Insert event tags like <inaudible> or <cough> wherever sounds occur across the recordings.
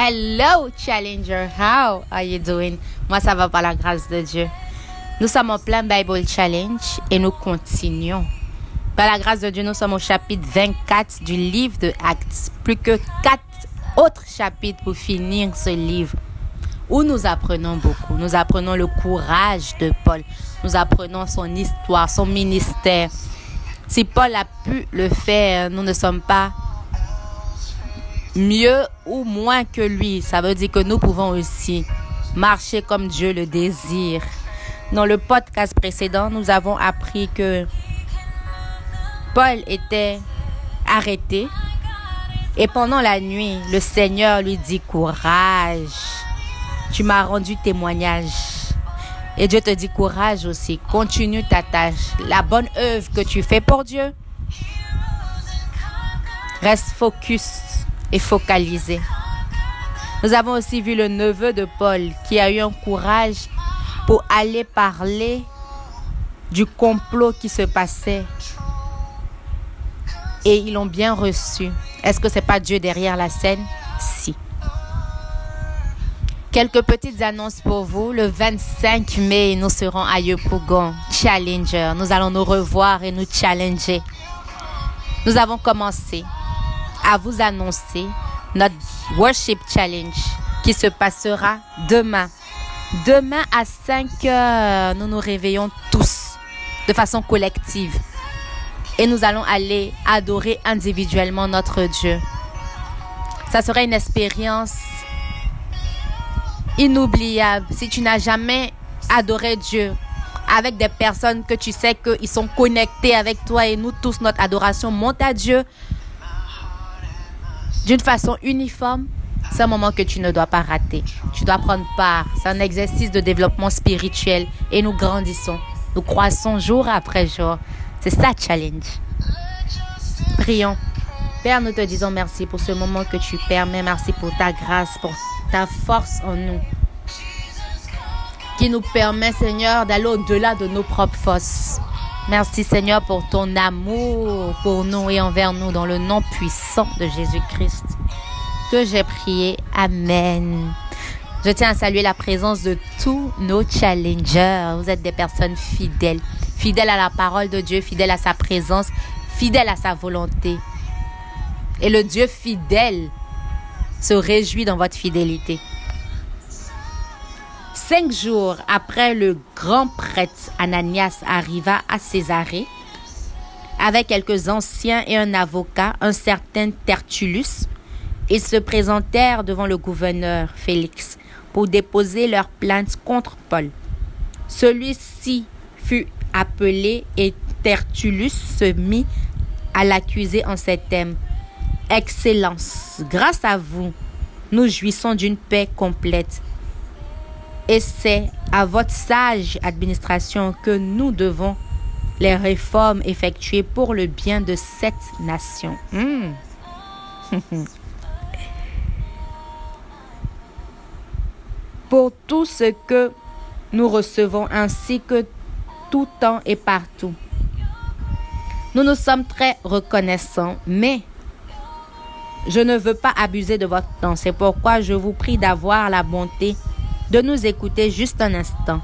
Hello, Challenger. How are you doing? Moi, ça va par la grâce de Dieu. Nous sommes en plein Bible Challenge et nous continuons. Par la grâce de Dieu, nous sommes au chapitre 24 du livre de Actes. Plus que quatre autres chapitres pour finir ce livre où nous apprenons beaucoup. Nous apprenons le courage de Paul. Nous apprenons son histoire, son ministère. Si Paul a pu le faire, nous ne sommes pas mieux ou moins que lui. Ça veut dire que nous pouvons aussi marcher comme Dieu le désire. Dans le podcast précédent, nous avons appris que Paul était arrêté et pendant la nuit, le Seigneur lui dit courage. Tu m'as rendu témoignage. Et Dieu te dit courage aussi. Continue ta tâche. La bonne œuvre que tu fais pour Dieu. Reste focus et focalisé. Nous avons aussi vu le neveu de Paul qui a eu un courage pour aller parler du complot qui se passait. Et ils l'ont bien reçu. Est-ce que c'est pas Dieu derrière la scène? Si. Quelques petites annonces pour vous. Le 25 mai, nous serons à Yopougon, Challenger. Nous allons nous revoir et nous challenger. Nous avons commencé à vous annoncer notre Worship Challenge qui se passera demain. Demain à 5 heures, nous nous réveillons tous de façon collective et nous allons aller adorer individuellement notre Dieu. Ça sera une expérience inoubliable si tu n'as jamais adoré Dieu avec des personnes que tu sais qu'ils sont connectés avec toi et nous tous, notre adoration monte à Dieu d'une façon uniforme, c'est un moment que tu ne dois pas rater. Tu dois prendre part. C'est un exercice de développement spirituel et nous grandissons. Nous croissons jour après jour. C'est ça, challenge. Prions. Père, nous te disons merci pour ce moment que tu permets. Merci pour ta grâce, pour ta force en nous. Qui nous permet, Seigneur, d'aller au-delà de nos propres forces. Merci Seigneur pour ton amour pour nous et envers nous dans le nom puissant de Jésus-Christ que j'ai prié. Amen. Je tiens à saluer la présence de tous nos challengers. Vous êtes des personnes fidèles, fidèles à la parole de Dieu, fidèles à sa présence, fidèles à sa volonté. Et le Dieu fidèle se réjouit dans votre fidélité. Cinq jours après, le grand prêtre Ananias arriva à Césarée avec quelques anciens et un avocat, un certain Tertullus. Ils se présentèrent devant le gouverneur Félix pour déposer leur plainte contre Paul. Celui-ci fut appelé et Tertullus se mit à l'accuser en ces thèmes. Excellence, grâce à vous, nous jouissons d'une paix complète et c'est à votre sage administration que nous devons les réformes effectuées pour le bien de cette nation. Hmm. pour tout ce que nous recevons ainsi que tout temps et partout. Nous nous sommes très reconnaissants, mais je ne veux pas abuser de votre temps. C'est pourquoi je vous prie d'avoir la bonté de nous écouter juste un instant.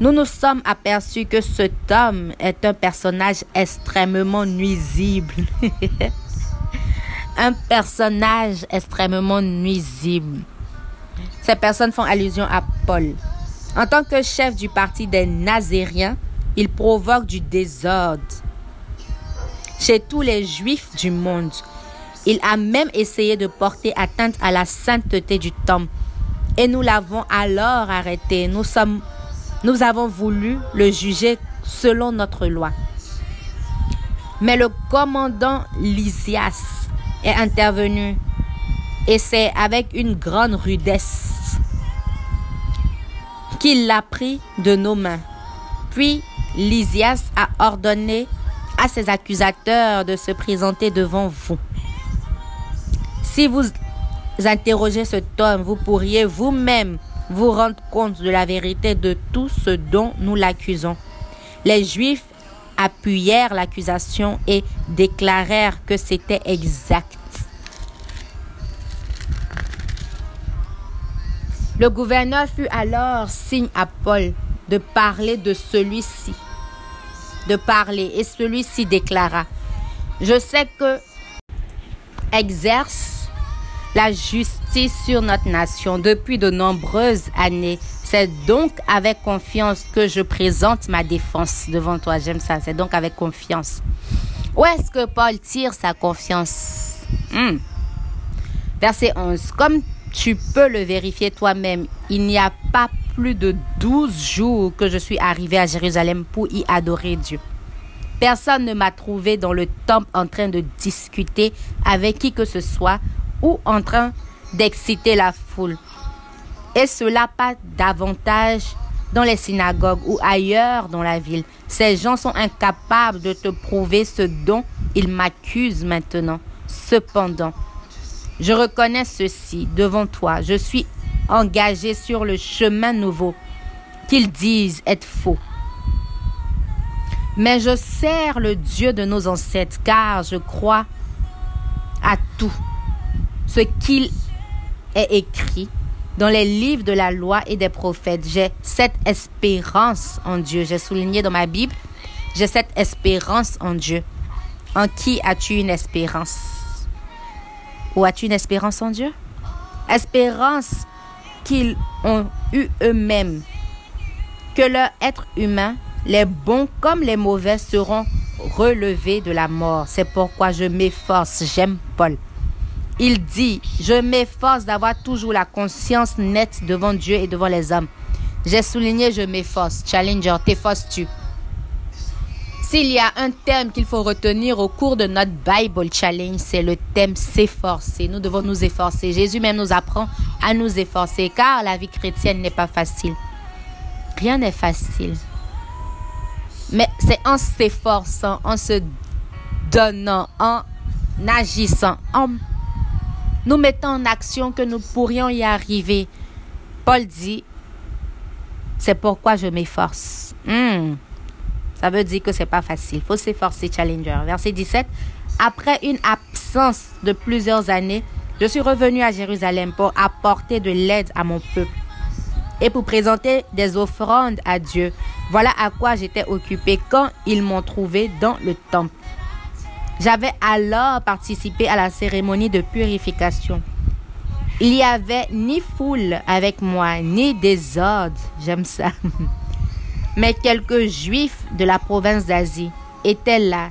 Nous nous sommes aperçus que cet homme est un personnage extrêmement nuisible. <laughs> un personnage extrêmement nuisible. Ces personnes font allusion à Paul. En tant que chef du parti des Nazériens, il provoque du désordre chez tous les juifs du monde. Il a même essayé de porter atteinte à la sainteté du temple et nous l'avons alors arrêté. Nous, sommes, nous avons voulu le juger selon notre loi. Mais le commandant Lysias est intervenu et c'est avec une grande rudesse qu'il l'a pris de nos mains. Puis Lysias a ordonné à ses accusateurs de se présenter devant vous. Si vous interrogez cet homme, vous pourriez vous-même vous rendre compte de la vérité de tout ce dont nous l'accusons. Les Juifs appuyèrent l'accusation et déclarèrent que c'était exact. Le gouverneur fut alors signe à Paul de parler de celui-ci, de parler, et celui-ci déclara, je sais que exerce la justice sur notre nation depuis de nombreuses années. C'est donc avec confiance que je présente ma défense devant toi. J'aime ça. C'est donc avec confiance. Où est-ce que Paul tire sa confiance? Hmm. Verset 11. Comme tu peux le vérifier toi-même, il n'y a pas plus de 12 jours que je suis arrivé à Jérusalem pour y adorer Dieu. Personne ne m'a trouvé dans le temple en train de discuter avec qui que ce soit ou en train d'exciter la foule. Et cela pas davantage dans les synagogues ou ailleurs dans la ville. Ces gens sont incapables de te prouver ce dont ils m'accusent maintenant. Cependant, je reconnais ceci devant toi. Je suis engagé sur le chemin nouveau qu'ils disent être faux. Mais je sers le Dieu de nos ancêtres car je crois à tout ce qu'il est écrit dans les livres de la loi et des prophètes. J'ai cette espérance en Dieu. J'ai souligné dans ma Bible, j'ai cette espérance en Dieu. En qui as-tu une espérance? Ou as-tu une espérance en Dieu? Espérance qu'ils ont eu eux-mêmes. Que leur être humain, les bons comme les mauvais, seront relevés de la mort. C'est pourquoi je m'efforce. J'aime Paul. Il dit, je m'efforce d'avoir toujours la conscience nette devant Dieu et devant les hommes. J'ai souligné, je m'efforce. Challenger, t'efforces-tu? S'il y a un thème qu'il faut retenir au cours de notre Bible Challenge, c'est le thème s'efforcer. Nous devons nous efforcer. Jésus même nous apprend à nous efforcer car la vie chrétienne n'est pas facile. Rien n'est facile. Mais c'est en s'efforçant, en se donnant, en agissant, en nous mettons en action que nous pourrions y arriver. Paul dit, c'est pourquoi je m'efforce. Hmm. Ça veut dire que c'est pas facile. faut s'efforcer, Challenger. Verset 17. Après une absence de plusieurs années, je suis revenu à Jérusalem pour apporter de l'aide à mon peuple et pour présenter des offrandes à Dieu. Voilà à quoi j'étais occupé quand ils m'ont trouvé dans le temple. J'avais alors participé à la cérémonie de purification. Il n'y avait ni foule avec moi, ni désordre, j'aime ça. <laughs> Mais quelques juifs de la province d'Asie étaient là,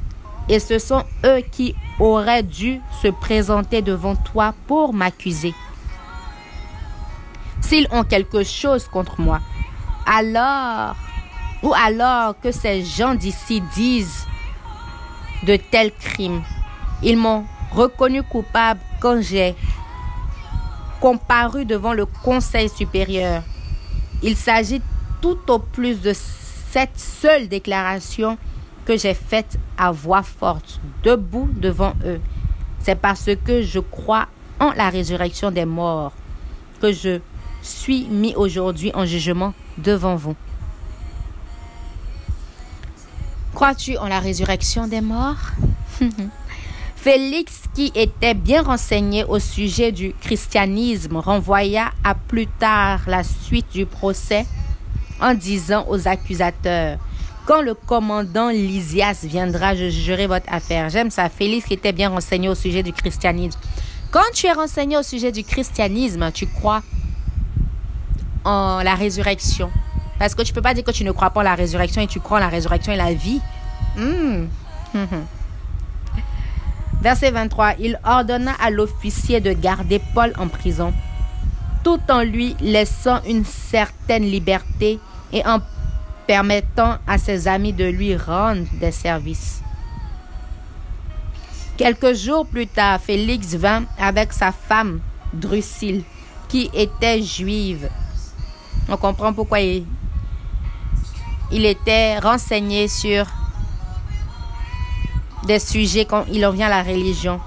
et ce sont eux qui auraient dû se présenter devant toi pour m'accuser. S'ils ont quelque chose contre moi, alors, ou alors que ces gens d'ici disent de tels crimes. Ils m'ont reconnu coupable quand j'ai comparu devant le Conseil supérieur. Il s'agit tout au plus de cette seule déclaration que j'ai faite à voix forte, debout devant eux. C'est parce que je crois en la résurrection des morts que je suis mis aujourd'hui en jugement devant vous. Crois-tu en la résurrection des morts? <laughs> Félix, qui était bien renseigné au sujet du christianisme, renvoya à plus tard la suite du procès en disant aux accusateurs, quand le commandant Lysias viendra, je jugerai votre affaire. J'aime ça. Félix qui était bien renseigné au sujet du christianisme. Quand tu es renseigné au sujet du christianisme, tu crois en la résurrection. Parce que tu ne peux pas dire que tu ne crois pas en la résurrection et tu crois en la résurrection et la vie. Hmm. <laughs> Verset 23. Il ordonna à l'officier de garder Paul en prison, tout en lui laissant une certaine liberté et en permettant à ses amis de lui rendre des services. Quelques jours plus tard, Félix vint avec sa femme Drusille, qui était juive. On comprend pourquoi il, il était renseigné sur des sujets quand il en vient à la religion.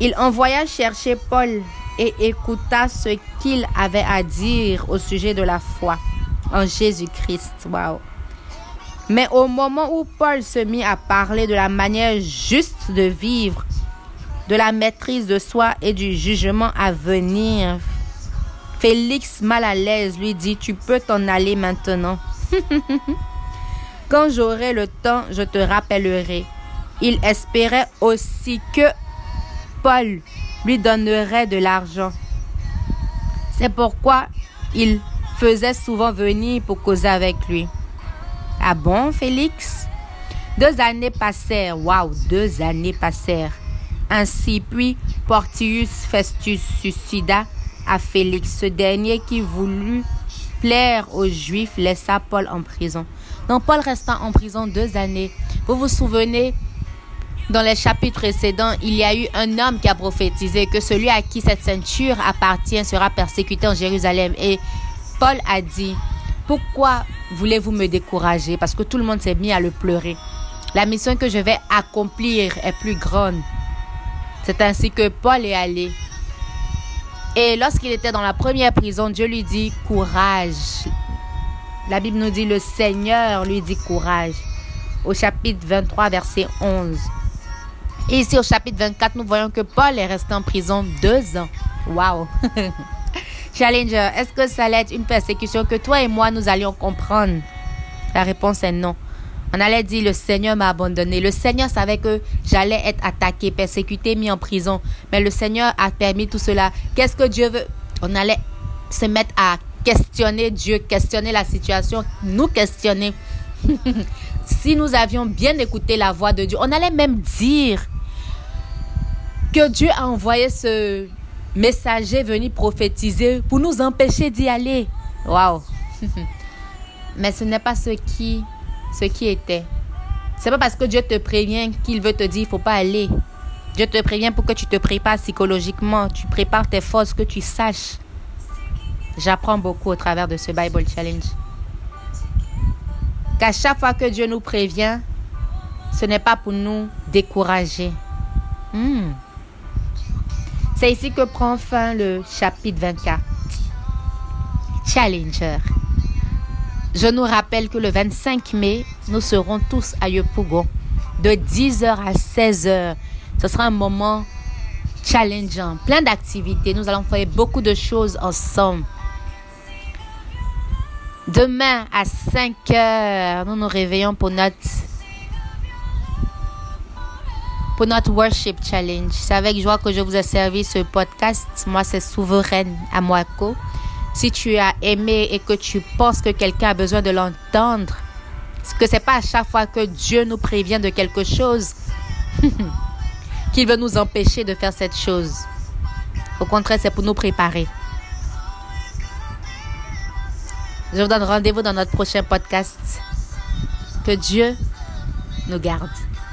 Il envoya chercher Paul et écouta ce qu'il avait à dire au sujet de la foi en Jésus-Christ. Wow. Mais au moment où Paul se mit à parler de la manière juste de vivre, de la maîtrise de soi et du jugement à venir, Félix, mal à l'aise, lui dit, tu peux t'en aller maintenant. <laughs> Quand j'aurai le temps, je te rappellerai. Il espérait aussi que Paul lui donnerait de l'argent. C'est pourquoi il faisait souvent venir pour causer avec lui. Ah bon, Félix? Deux années passèrent. Waouh, deux années passèrent. Ainsi, puis Portius Festus suicida à Félix. Ce dernier qui voulut plaire aux Juifs laissa Paul en prison. Donc Paul resta en prison deux années. Vous vous souvenez, dans les chapitres précédents, il y a eu un homme qui a prophétisé que celui à qui cette ceinture appartient sera persécuté en Jérusalem. Et Paul a dit, pourquoi voulez-vous me décourager? Parce que tout le monde s'est mis à le pleurer. La mission que je vais accomplir est plus grande. C'est ainsi que Paul est allé. Et lorsqu'il était dans la première prison, Dieu lui dit, courage. La Bible nous dit, le Seigneur lui dit courage. Au chapitre 23, verset 11. Et ici, au chapitre 24, nous voyons que Paul est resté en prison deux ans. Wow! <laughs> Challenger, est-ce que ça allait être une persécution que toi et moi, nous allions comprendre? La réponse est non. On allait dire, le Seigneur m'a abandonné. Le Seigneur savait que j'allais être attaqué, persécuté, mis en prison. Mais le Seigneur a permis tout cela. Qu'est-ce que Dieu veut? On allait se mettre à questionner Dieu, questionner la situation, nous questionner. <laughs> si nous avions bien écouté la voix de Dieu, on allait même dire que Dieu a envoyé ce messager venir prophétiser pour nous empêcher d'y aller. Waouh! <laughs> Mais ce n'est pas ce qui, ce qui était. C'est pas parce que Dieu te prévient qu'il veut te dire il faut pas aller. Dieu te prévient pour que tu te prépares psychologiquement, tu prépares tes forces, que tu saches. J'apprends beaucoup au travers de ce Bible Challenge. Qu'à chaque fois que Dieu nous prévient, ce n'est pas pour nous décourager. Hmm. C'est ici que prend fin le chapitre 24. Challenger. Je nous rappelle que le 25 mai, nous serons tous à Yopougon de 10h à 16h. Ce sera un moment challengeant, plein d'activités. Nous allons faire beaucoup de choses ensemble. Demain à 5h, nous nous réveillons pour notre pour notre Worship Challenge. C'est avec joie que je vous ai servi ce podcast. Moi, c'est Souveraine à Moaco. Si tu as aimé et que tu penses que quelqu'un a besoin de l'entendre, que c'est pas à chaque fois que Dieu nous prévient de quelque chose <laughs> qu'il veut nous empêcher de faire cette chose. Au contraire, c'est pour nous préparer. Je vous donne rendez-vous dans notre prochain podcast. Que Dieu nous garde.